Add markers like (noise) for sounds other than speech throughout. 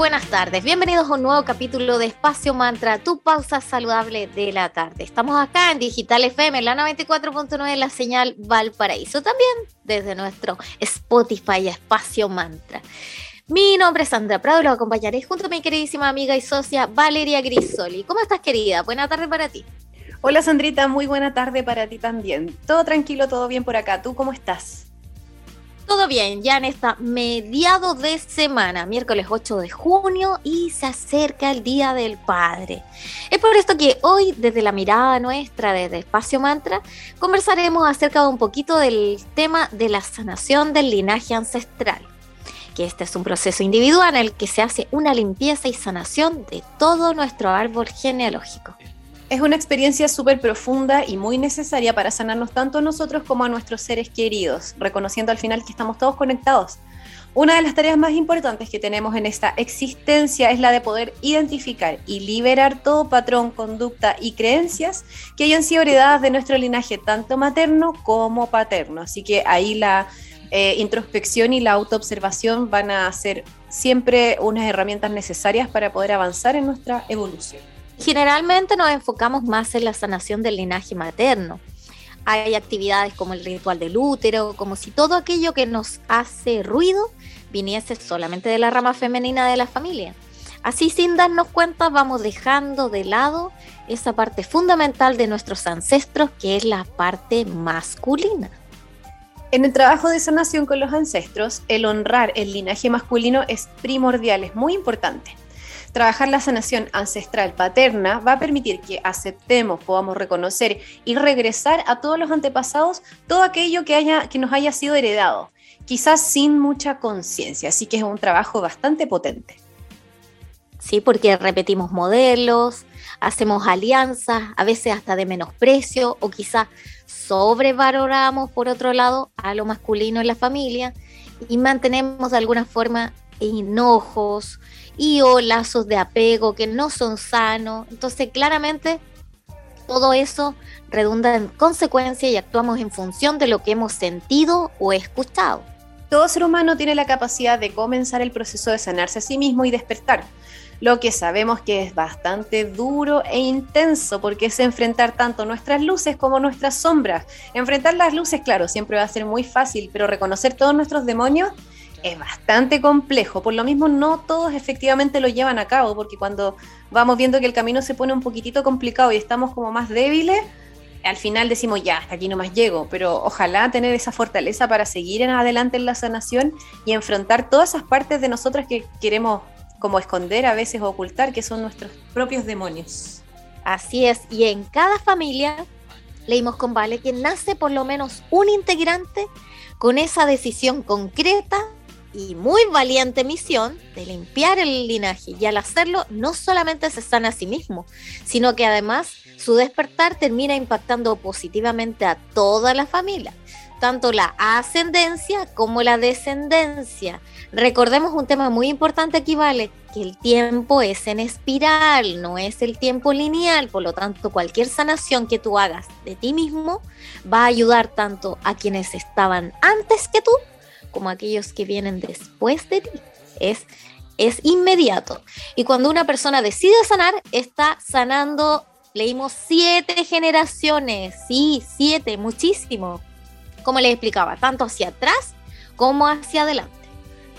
Buenas tardes, bienvenidos a un nuevo capítulo de Espacio Mantra, tu pausa saludable de la tarde. Estamos acá en Digital FM, la 94.9, la señal Valparaíso, también desde nuestro Spotify Espacio Mantra. Mi nombre es Sandra Prado lo acompañaré junto a mi queridísima amiga y socia Valeria Grisoli. ¿Cómo estás, querida? Buena tarde para ti. Hola, Sandrita, muy buena tarde para ti también. Todo tranquilo, todo bien por acá. ¿Tú cómo estás? Todo bien, ya en esta mediado de semana, miércoles 8 de junio, y se acerca el Día del Padre. Es por esto que hoy, desde la mirada nuestra, desde Espacio Mantra, conversaremos acerca de un poquito del tema de la sanación del linaje ancestral. Que este es un proceso individual en el que se hace una limpieza y sanación de todo nuestro árbol genealógico. Es una experiencia súper profunda y muy necesaria para sanarnos tanto a nosotros como a nuestros seres queridos, reconociendo al final que estamos todos conectados. Una de las tareas más importantes que tenemos en esta existencia es la de poder identificar y liberar todo patrón, conducta y creencias que hayan sido heredadas de nuestro linaje, tanto materno como paterno. Así que ahí la eh, introspección y la autoobservación van a ser siempre unas herramientas necesarias para poder avanzar en nuestra evolución. Generalmente nos enfocamos más en la sanación del linaje materno. Hay actividades como el ritual del útero, como si todo aquello que nos hace ruido viniese solamente de la rama femenina de la familia. Así sin darnos cuenta vamos dejando de lado esa parte fundamental de nuestros ancestros que es la parte masculina. En el trabajo de sanación con los ancestros, el honrar el linaje masculino es primordial, es muy importante. Trabajar la sanación ancestral paterna va a permitir que aceptemos, podamos reconocer y regresar a todos los antepasados todo aquello que, haya, que nos haya sido heredado, quizás sin mucha conciencia, así que es un trabajo bastante potente. Sí, porque repetimos modelos, hacemos alianzas, a veces hasta de menosprecio o quizás sobrevaloramos por otro lado a lo masculino en la familia y mantenemos de alguna forma enojos, y o lazos de apego que no son sanos. Entonces, claramente, todo eso redunda en consecuencia y actuamos en función de lo que hemos sentido o escuchado. Todo ser humano tiene la capacidad de comenzar el proceso de sanarse a sí mismo y despertar. Lo que sabemos que es bastante duro e intenso porque es enfrentar tanto nuestras luces como nuestras sombras. Enfrentar las luces, claro, siempre va a ser muy fácil, pero reconocer todos nuestros demonios es bastante complejo. Por lo mismo, no todos efectivamente lo llevan a cabo, porque cuando vamos viendo que el camino se pone un poquitito complicado y estamos como más débiles, al final decimos, ya, hasta aquí no más llego, pero ojalá tener esa fortaleza para seguir en adelante en la sanación y enfrentar todas esas partes de nosotras que queremos como esconder a veces o ocultar, que son nuestros propios demonios. Así es, y en cada familia leímos con Vale que nace por lo menos un integrante con esa decisión concreta y muy valiente misión de limpiar el linaje y al hacerlo no solamente se sana a sí mismo, sino que además su despertar termina impactando positivamente a toda la familia, tanto la ascendencia como la descendencia. Recordemos un tema muy importante aquí, vale, que el tiempo es en espiral, no es el tiempo lineal, por lo tanto cualquier sanación que tú hagas de ti mismo va a ayudar tanto a quienes estaban antes que tú como aquellos que vienen después de ti. Es, es inmediato. Y cuando una persona decide sanar, está sanando, leímos siete generaciones, sí, siete, muchísimo. Como les explicaba, tanto hacia atrás como hacia adelante.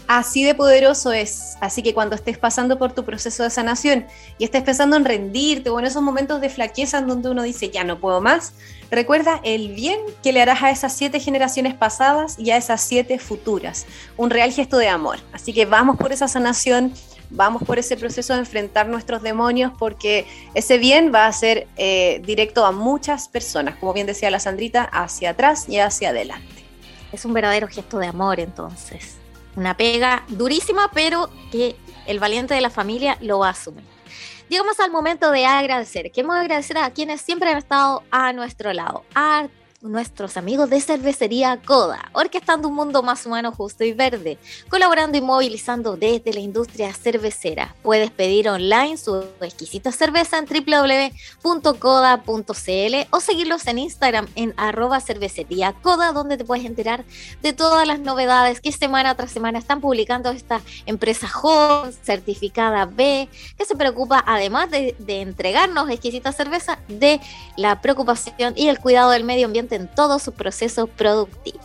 Así de poderoso es. Así que cuando estés pasando por tu proceso de sanación y estés pensando en rendirte o en esos momentos de flaqueza en donde uno dice, ya no puedo más, recuerda el bien que le harás a esas siete generaciones pasadas y a esas siete futuras. Un real gesto de amor. Así que vamos por esa sanación, vamos por ese proceso de enfrentar nuestros demonios porque ese bien va a ser eh, directo a muchas personas, como bien decía la Sandrita, hacia atrás y hacia adelante. Es un verdadero gesto de amor entonces una pega durísima, pero que el valiente de la familia lo va a asumir. Llegamos al momento de agradecer. Queremos agradecer a quienes siempre han estado a nuestro lado, a nuestros amigos de cervecería Coda, orquestando un mundo más humano, justo y verde, colaborando y movilizando desde la industria cervecera. Puedes pedir online su exquisita cerveza en www.coda.cl o seguirlos en Instagram en arroba cervecería Coda, donde te puedes enterar de todas las novedades que semana tras semana están publicando esta empresa joven, certificada B, que se preocupa además de, de entregarnos exquisita cerveza, de la preocupación y el cuidado del medio ambiente en todo su proceso productivo.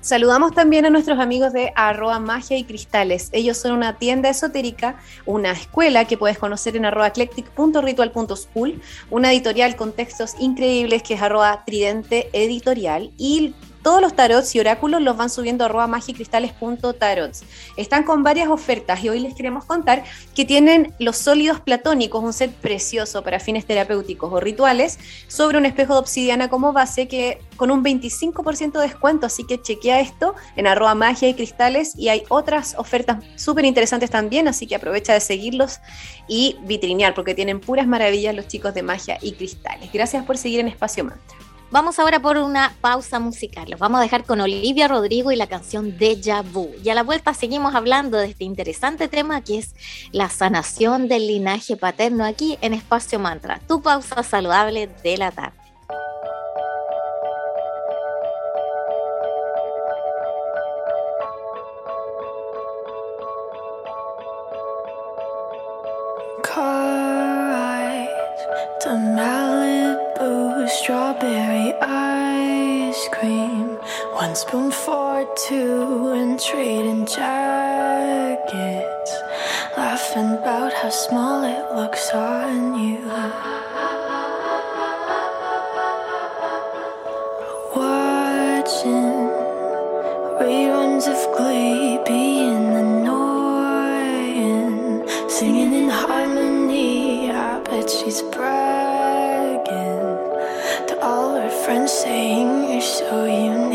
Saludamos también a nuestros amigos de arroba magia y cristales. Ellos son una tienda esotérica, una escuela que puedes conocer en arroba eclectic.ritual.school, una editorial con textos increíbles que es arroba tridente editorial y todos los tarots y oráculos los van subiendo a arroba magicristales.tarots. Están con varias ofertas y hoy les queremos contar que tienen los sólidos platónicos, un set precioso para fines terapéuticos o rituales, sobre un espejo de obsidiana como base que con un 25% de descuento, así que chequea esto en arroba magia y cristales y hay otras ofertas súper interesantes también, así que aprovecha de seguirlos y vitrinear porque tienen puras maravillas los chicos de magia y cristales. Gracias por seguir en Espacio Mantra. Vamos ahora por una pausa musical. Los vamos a dejar con Olivia Rodrigo y la canción Deja Vu. Y a la vuelta seguimos hablando de este interesante tema que es la sanación del linaje paterno aquí en Espacio Mantra, tu pausa saludable de la tarde. Spoon for two and trading jackets. Laughing about how small it looks on you. Watching reruns of Glee being annoying. Singing in harmony, I bet she's bragging to all her friends saying you're so unique.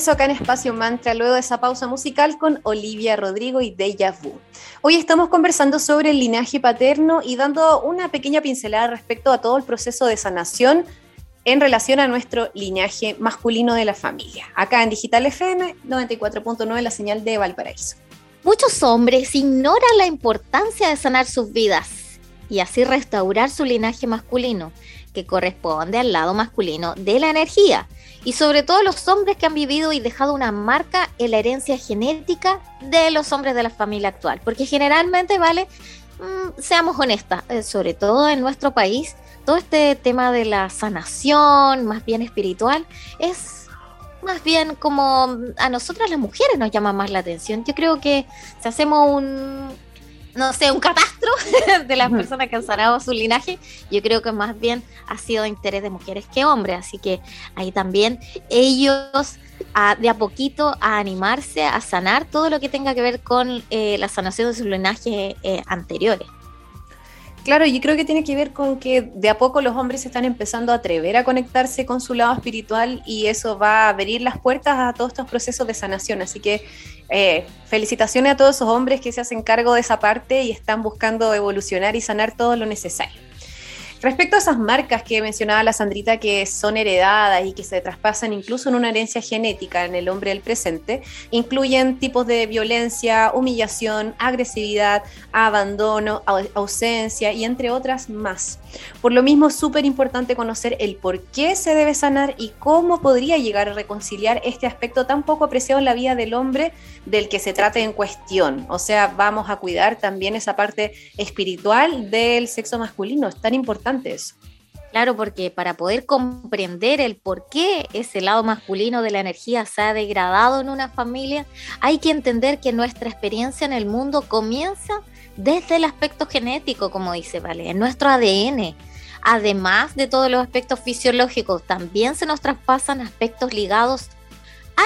Regreso acá en Espacio Mantra luego de esa pausa musical con Olivia Rodrigo y Deja Vu. Hoy estamos conversando sobre el linaje paterno y dando una pequeña pincelada respecto a todo el proceso de sanación en relación a nuestro linaje masculino de la familia. Acá en Digital FM 94.9 la señal de Valparaíso. Muchos hombres ignoran la importancia de sanar sus vidas y así restaurar su linaje masculino, que corresponde al lado masculino de la energía, y sobre todo los hombres que han vivido y dejado una marca en la herencia genética de los hombres de la familia actual, porque generalmente, vale, mm, seamos honestas, eh, sobre todo en nuestro país, todo este tema de la sanación, más bien espiritual, es más bien como a nosotras las mujeres nos llama más la atención. Yo creo que si hacemos un, no sé, un catastro (laughs) de las personas que han sanado su linaje, yo creo que más bien ha sido interés de mujeres que hombres. Así que ahí también ellos de a poquito a animarse a sanar todo lo que tenga que ver con eh, la sanación de sus linajes eh, anteriores. Claro, y creo que tiene que ver con que de a poco los hombres están empezando a atrever a conectarse con su lado espiritual y eso va a abrir las puertas a todos estos procesos de sanación. Así que eh, felicitaciones a todos esos hombres que se hacen cargo de esa parte y están buscando evolucionar y sanar todo lo necesario. Respecto a esas marcas que mencionaba la Sandrita que son heredadas y que se traspasan incluso en una herencia genética en el hombre del presente, incluyen tipos de violencia, humillación, agresividad, abandono, ausencia y entre otras más. Por lo mismo es súper importante conocer el por qué se debe sanar y cómo podría llegar a reconciliar este aspecto tan poco apreciado en la vida del hombre del que se trate en cuestión. O sea, vamos a cuidar también esa parte espiritual del sexo masculino. Es tan importante Claro, porque para poder comprender el por qué ese lado masculino de la energía se ha degradado en una familia, hay que entender que nuestra experiencia en el mundo comienza desde el aspecto genético, como dice Vale, en nuestro ADN. Además de todos los aspectos fisiológicos, también se nos traspasan aspectos ligados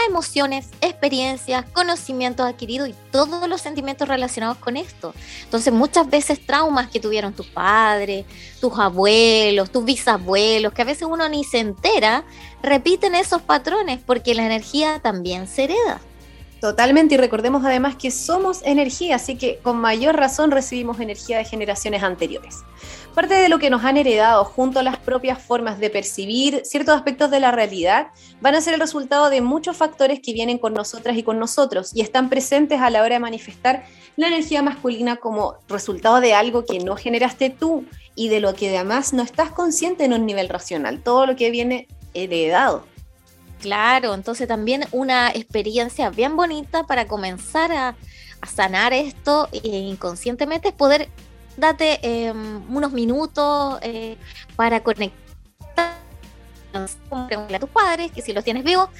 emociones, experiencias, conocimientos adquiridos y todos los sentimientos relacionados con esto. Entonces muchas veces traumas que tuvieron tus padres, tus abuelos, tus bisabuelos, que a veces uno ni se entera, repiten esos patrones porque la energía también se hereda. Totalmente, y recordemos además que somos energía, así que con mayor razón recibimos energía de generaciones anteriores. Parte de lo que nos han heredado junto a las propias formas de percibir ciertos aspectos de la realidad van a ser el resultado de muchos factores que vienen con nosotras y con nosotros y están presentes a la hora de manifestar la energía masculina como resultado de algo que no generaste tú y de lo que además no estás consciente en un nivel racional, todo lo que viene heredado. Claro, entonces también una experiencia bien bonita para comenzar a, sanar esto inconscientemente es poder date em, unos minutos eh, para conectar a tus padres, que si los tienes vivos,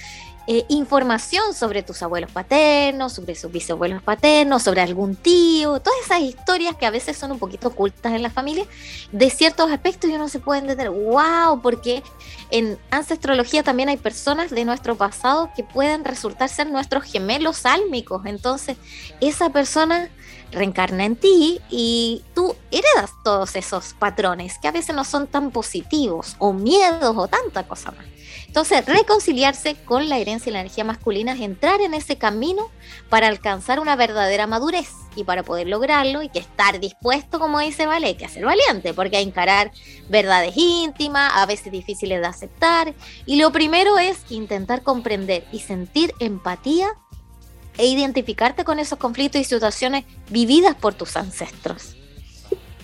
eh, información sobre tus abuelos paternos, sobre sus bisabuelos paternos, sobre algún tío, todas esas historias que a veces son un poquito ocultas en la familia, de ciertos aspectos y uno se puede entender, wow, porque en ancestrología también hay personas de nuestro pasado que pueden resultar ser nuestros gemelos álmicos, entonces esa persona reencarna en ti y tú heredas todos esos patrones que a veces no son tan positivos o miedos o tanta cosa más. Entonces, reconciliarse con la herencia y la energía masculina es entrar en ese camino para alcanzar una verdadera madurez. Y para poder lograrlo hay que estar dispuesto, como dice Vale, hay que ser valiente, porque hay encarar verdades íntimas, a veces difíciles de aceptar. Y lo primero es intentar comprender y sentir empatía e identificarte con esos conflictos y situaciones vividas por tus ancestros.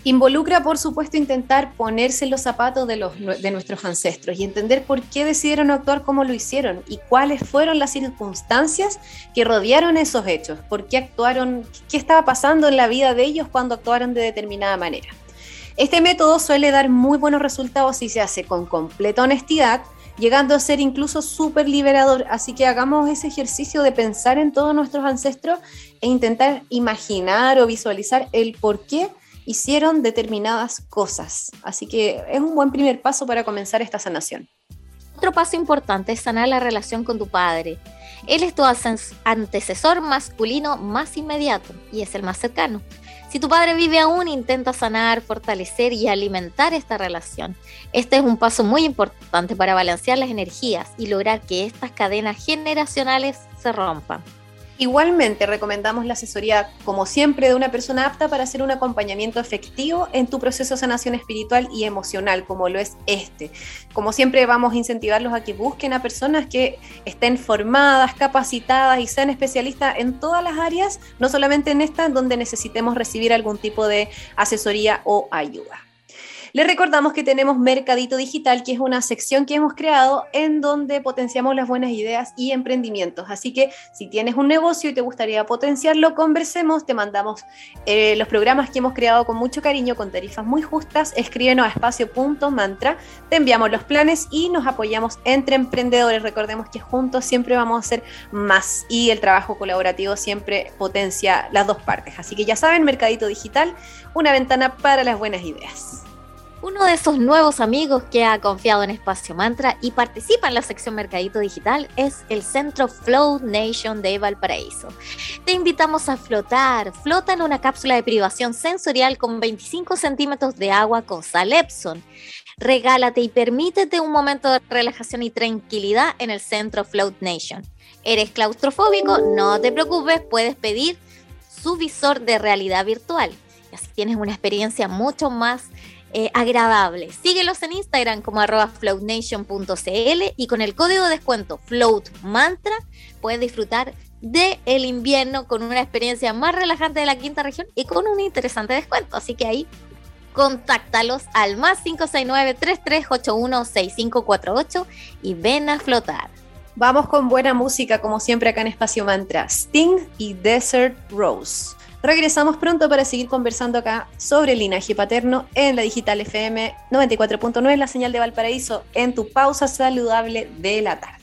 Involucra, por supuesto, intentar ponerse los zapatos de, los, de nuestros ancestros y entender por qué decidieron actuar como lo hicieron y cuáles fueron las circunstancias que rodearon esos hechos, por qué actuaron, qué estaba pasando en la vida de ellos cuando actuaron de determinada manera. Este método suele dar muy buenos resultados si se hace con completa honestidad, llegando a ser incluso súper liberador. Así que hagamos ese ejercicio de pensar en todos nuestros ancestros e intentar imaginar o visualizar el por qué hicieron determinadas cosas. Así que es un buen primer paso para comenzar esta sanación. Otro paso importante es sanar la relación con tu padre. Él es tu antecesor masculino más inmediato y es el más cercano. Si tu padre vive aún, intenta sanar, fortalecer y alimentar esta relación. Este es un paso muy importante para balancear las energías y lograr que estas cadenas generacionales se rompan. Igualmente, recomendamos la asesoría, como siempre, de una persona apta para hacer un acompañamiento efectivo en tu proceso de sanación espiritual y emocional, como lo es este. Como siempre, vamos a incentivarlos a que busquen a personas que estén formadas, capacitadas y sean especialistas en todas las áreas, no solamente en esta, donde necesitemos recibir algún tipo de asesoría o ayuda. Les recordamos que tenemos Mercadito Digital, que es una sección que hemos creado en donde potenciamos las buenas ideas y emprendimientos. Así que si tienes un negocio y te gustaría potenciarlo, conversemos, te mandamos eh, los programas que hemos creado con mucho cariño, con tarifas muy justas. Escríbenos a espacio.mantra, te enviamos los planes y nos apoyamos entre emprendedores. Recordemos que juntos siempre vamos a hacer más y el trabajo colaborativo siempre potencia las dos partes. Así que ya saben, Mercadito Digital, una ventana para las buenas ideas. Uno de esos nuevos amigos que ha confiado en Espacio Mantra y participa en la sección Mercadito Digital es el Centro Float Nation de Valparaíso. Te invitamos a flotar. Flota en una cápsula de privación sensorial con 25 centímetros de agua con sal Epson. Regálate y permítete un momento de relajación y tranquilidad en el Centro Float Nation. ¿Eres claustrofóbico? No te preocupes, puedes pedir su visor de realidad virtual. Así tienes una experiencia mucho más eh, agradable. Síguelos en Instagram como arroba floatnation.cl y con el código de descuento floatmantra puedes disfrutar de el invierno con una experiencia más relajante de la quinta región y con un interesante descuento. Así que ahí contáctalos al más 569-3381-6548 y ven a flotar. Vamos con buena música como siempre acá en Espacio Mantra. Sting y Desert Rose. Regresamos pronto para seguir conversando acá sobre el linaje paterno en la Digital FM 94.9, la señal de Valparaíso, en tu pausa saludable de la tarde.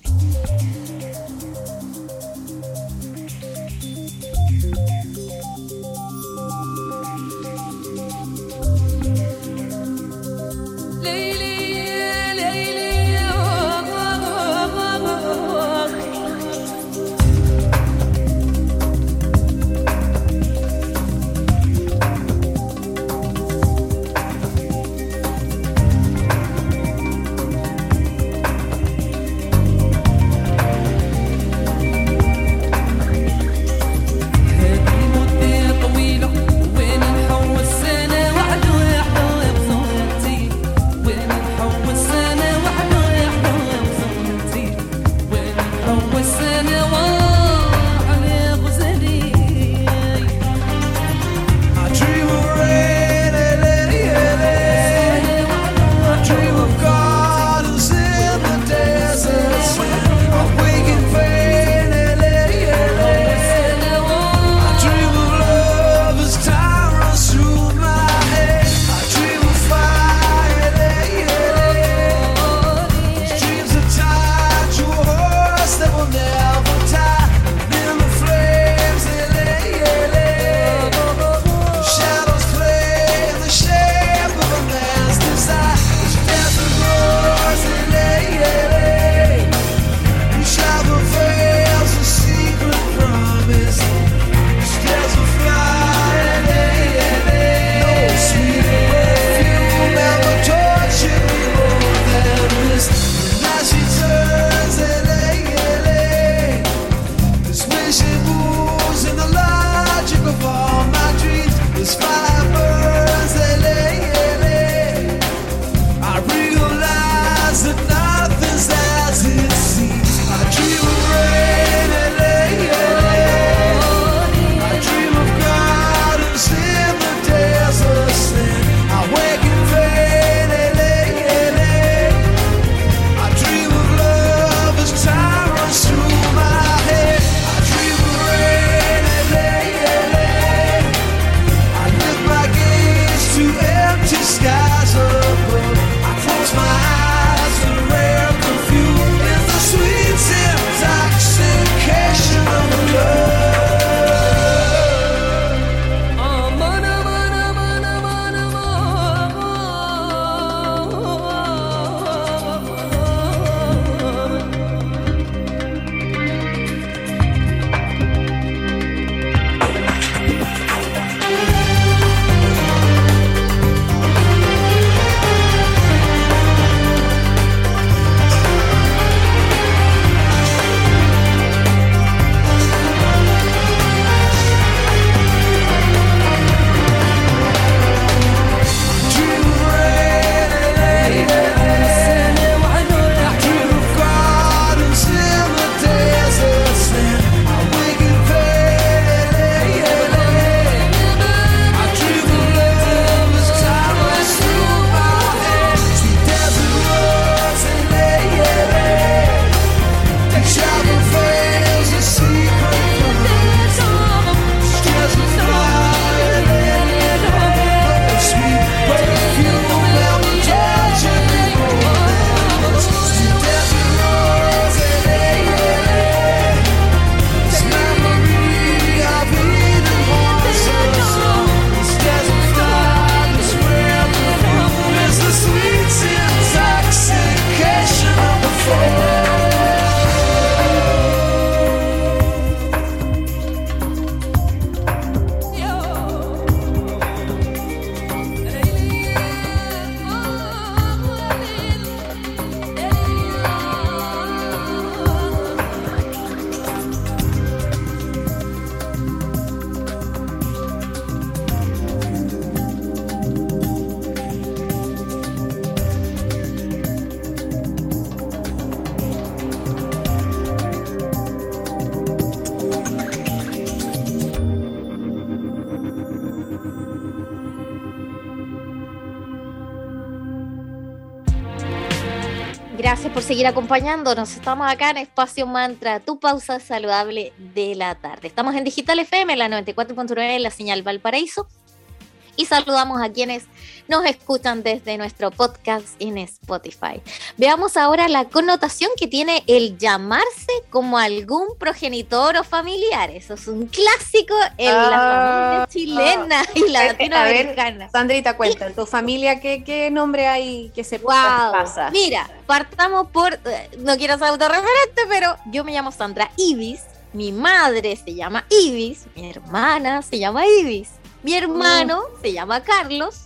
Seguir acompañándonos. Estamos acá en Espacio Mantra, tu pausa saludable de la tarde. Estamos en Digital FM, la 94.9 en la señal Valparaíso y saludamos a quienes nos escuchan desde nuestro podcast en Spotify. Veamos ahora la connotación que tiene el llamarse como algún progenitor o familiar. Eso es un clásico en la Ah, familia chilena y Eh, A latinoamericana. ver, Sandrita, cuenta, ¿en tu familia qué, qué nombre hay que se Wow. pasa? Mira, partamos por, eh, no quiero ser autorreferente, pero yo me llamo Sandra Ibis, mi madre se llama Ibis, mi hermana se llama Ibis, mi hermano se llama Carlos,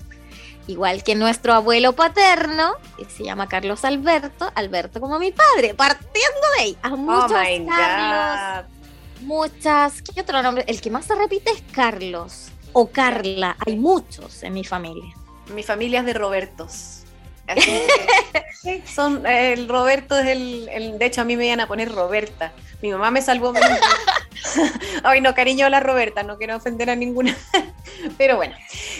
igual que nuestro abuelo paterno, que se llama Carlos Alberto, Alberto como mi padre, partiendo de ahí, a Oh muchos my Carlos, God. muchas, ¿qué otro nombre? El que más se repite es Carlos o Carla, hay muchos en mi familia. Mi familia es de Robertos. Así (laughs) que, son, el Roberto es el, el- De hecho, a mí me iban a poner Roberta. Mi mamá me salvó. (laughs) (laughs) Ay, no, cariño la Roberta, no quiero ofender a ninguna. (laughs) Pero bueno.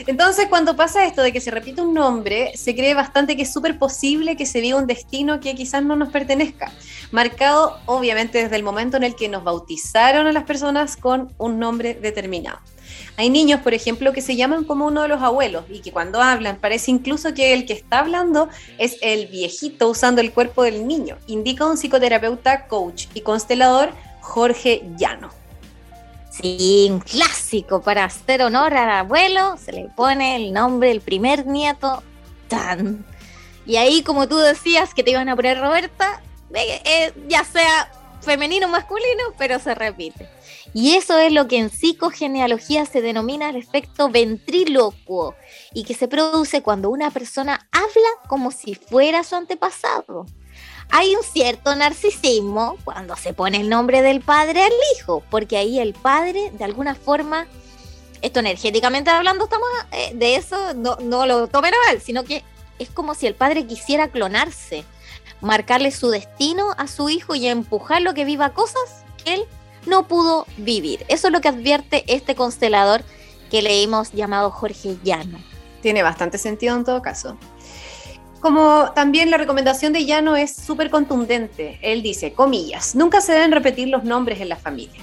Entonces, cuando pasa esto de que se repite un nombre, se cree bastante que es súper posible que se viva un destino que quizás no nos pertenezca. Marcado, obviamente, desde el momento en el que nos bautizaron a las personas con un nombre determinado. Hay niños, por ejemplo, que se llaman como uno de los abuelos y que cuando hablan parece incluso que el que está hablando es el viejito usando el cuerpo del niño, indica un psicoterapeuta, coach y constelador Jorge Llano. Sí, un clásico para hacer honor al abuelo, se le pone el nombre del primer nieto, tan. Y ahí, como tú decías que te iban a poner Roberta, eh, eh, ya sea femenino o masculino, pero se repite. Y eso es lo que en psicogenealogía se denomina el efecto ventrílocuo y que se produce cuando una persona habla como si fuera su antepasado. Hay un cierto narcisismo cuando se pone el nombre del padre al hijo, porque ahí el padre, de alguna forma, esto energéticamente hablando, estamos eh, de eso, no, no lo tomen a mal, sino que es como si el padre quisiera clonarse, marcarle su destino a su hijo y empujarlo que viva cosas que él no pudo vivir. Eso es lo que advierte este constelador que leímos llamado Jorge Llano. Tiene bastante sentido en todo caso. Como también la recomendación de Llano es súper contundente. Él dice, comillas, nunca se deben repetir los nombres en la familia.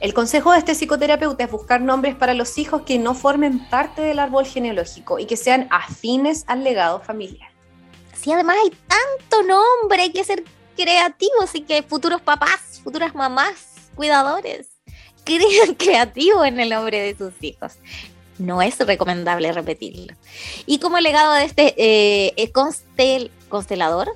El consejo de este psicoterapeuta es buscar nombres para los hijos que no formen parte del árbol genealógico y que sean afines al legado familiar. Sí, además hay tanto nombre, hay que ser creativos y que futuros papás, futuras mamás, cuidadores, (laughs) crean creativo en el nombre de sus hijos. No es recomendable repetirlo. Y como legado de este eh, constel, constelador,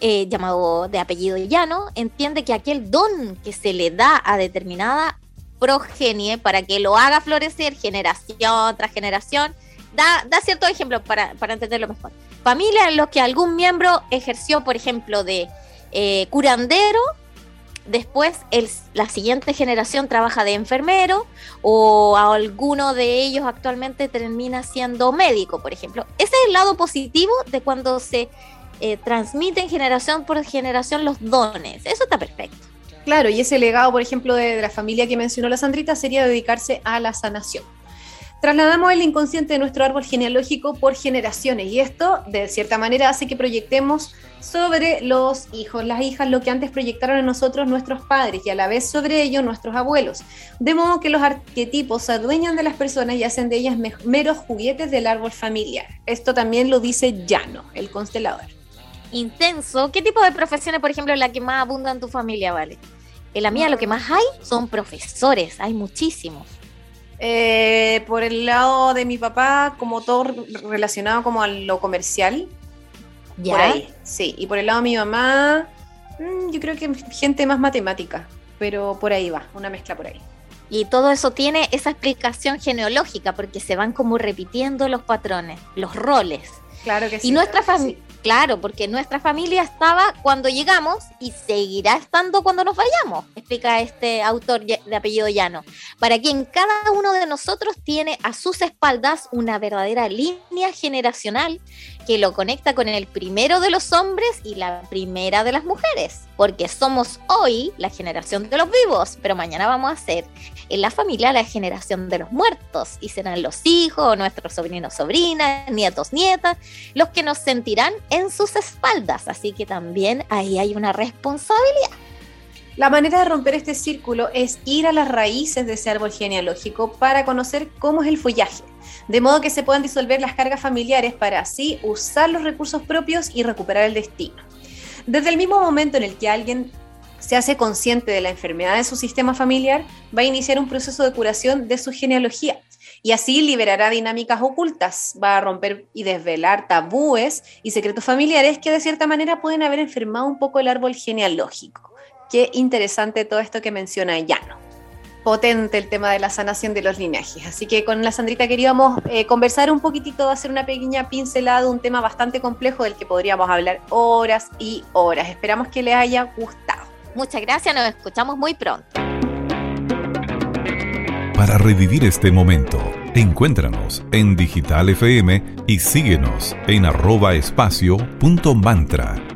eh, llamado de apellido llano, entiende que aquel don que se le da a determinada progenie para que lo haga florecer generación tras generación, da, da ciertos ejemplos para, entenderlo mejor. Familia en los que algún miembro ejerció, por ejemplo, de eh, curandero, después el, la siguiente generación trabaja de enfermero o a alguno de ellos actualmente termina siendo médico, por ejemplo. Ese es el lado positivo de cuando se eh, transmiten generación por generación los dones. Eso está perfecto. Claro, y ese legado, por ejemplo, de, de la familia que mencionó la Sandrita sería dedicarse a la sanación. Trasladamos el inconsciente de nuestro árbol genealógico por generaciones y esto, de cierta manera, hace que proyectemos sobre los hijos, las hijas, lo que antes proyectaron en nosotros nuestros padres y a la vez sobre ellos nuestros abuelos. De modo que los arquetipos se adueñan de las personas y hacen de ellas me- meros juguetes del árbol familiar. Esto también lo dice Llano, el constelador. Intenso. ¿Qué tipo de profesiones, por ejemplo, la que más abunda en tu familia, vale? En la mía lo que más hay son profesores, hay muchísimos. Eh, por el lado de mi papá, como todo re- relacionado como a lo comercial, ¿Ya? por ahí, sí. Y por el lado de mi mamá, mm, yo creo que gente más matemática, pero por ahí va, una mezcla por ahí. Y todo eso tiene esa explicación genealógica porque se van como repitiendo los patrones, los roles. Claro que sí. Y nuestra familia, claro, porque nuestra familia estaba cuando llegamos y seguirá estando cuando nos vayamos, explica este autor de apellido Llano, para quien cada uno de nosotros tiene a sus espaldas una verdadera línea generacional que lo conecta con el primero de los hombres y la primera de las mujeres, porque somos hoy la generación de los vivos, pero mañana vamos a ser en la familia la generación de los muertos y serán los hijos, nuestros sobrinos, sobrinas, nietos, nietas, los que nos sentirán en sus espaldas, así que también ahí hay una responsabilidad. La manera de romper este círculo es ir a las raíces de ese árbol genealógico para conocer cómo es el follaje, de modo que se puedan disolver las cargas familiares para así usar los recursos propios y recuperar el destino. Desde el mismo momento en el que alguien se hace consciente de la enfermedad de su sistema familiar, va a iniciar un proceso de curación de su genealogía y así liberará dinámicas ocultas, va a romper y desvelar tabúes y secretos familiares que de cierta manera pueden haber enfermado un poco el árbol genealógico. Qué interesante todo esto que menciona Llano. Potente el tema de la sanación de los linajes. Así que con la Sandrita queríamos eh, conversar un poquitito, hacer una pequeña pincelada de un tema bastante complejo del que podríamos hablar horas y horas. Esperamos que les haya gustado. Muchas gracias, nos escuchamos muy pronto. Para revivir este momento, encuéntranos en Digital FM y síguenos en arroba espacio punto mantra.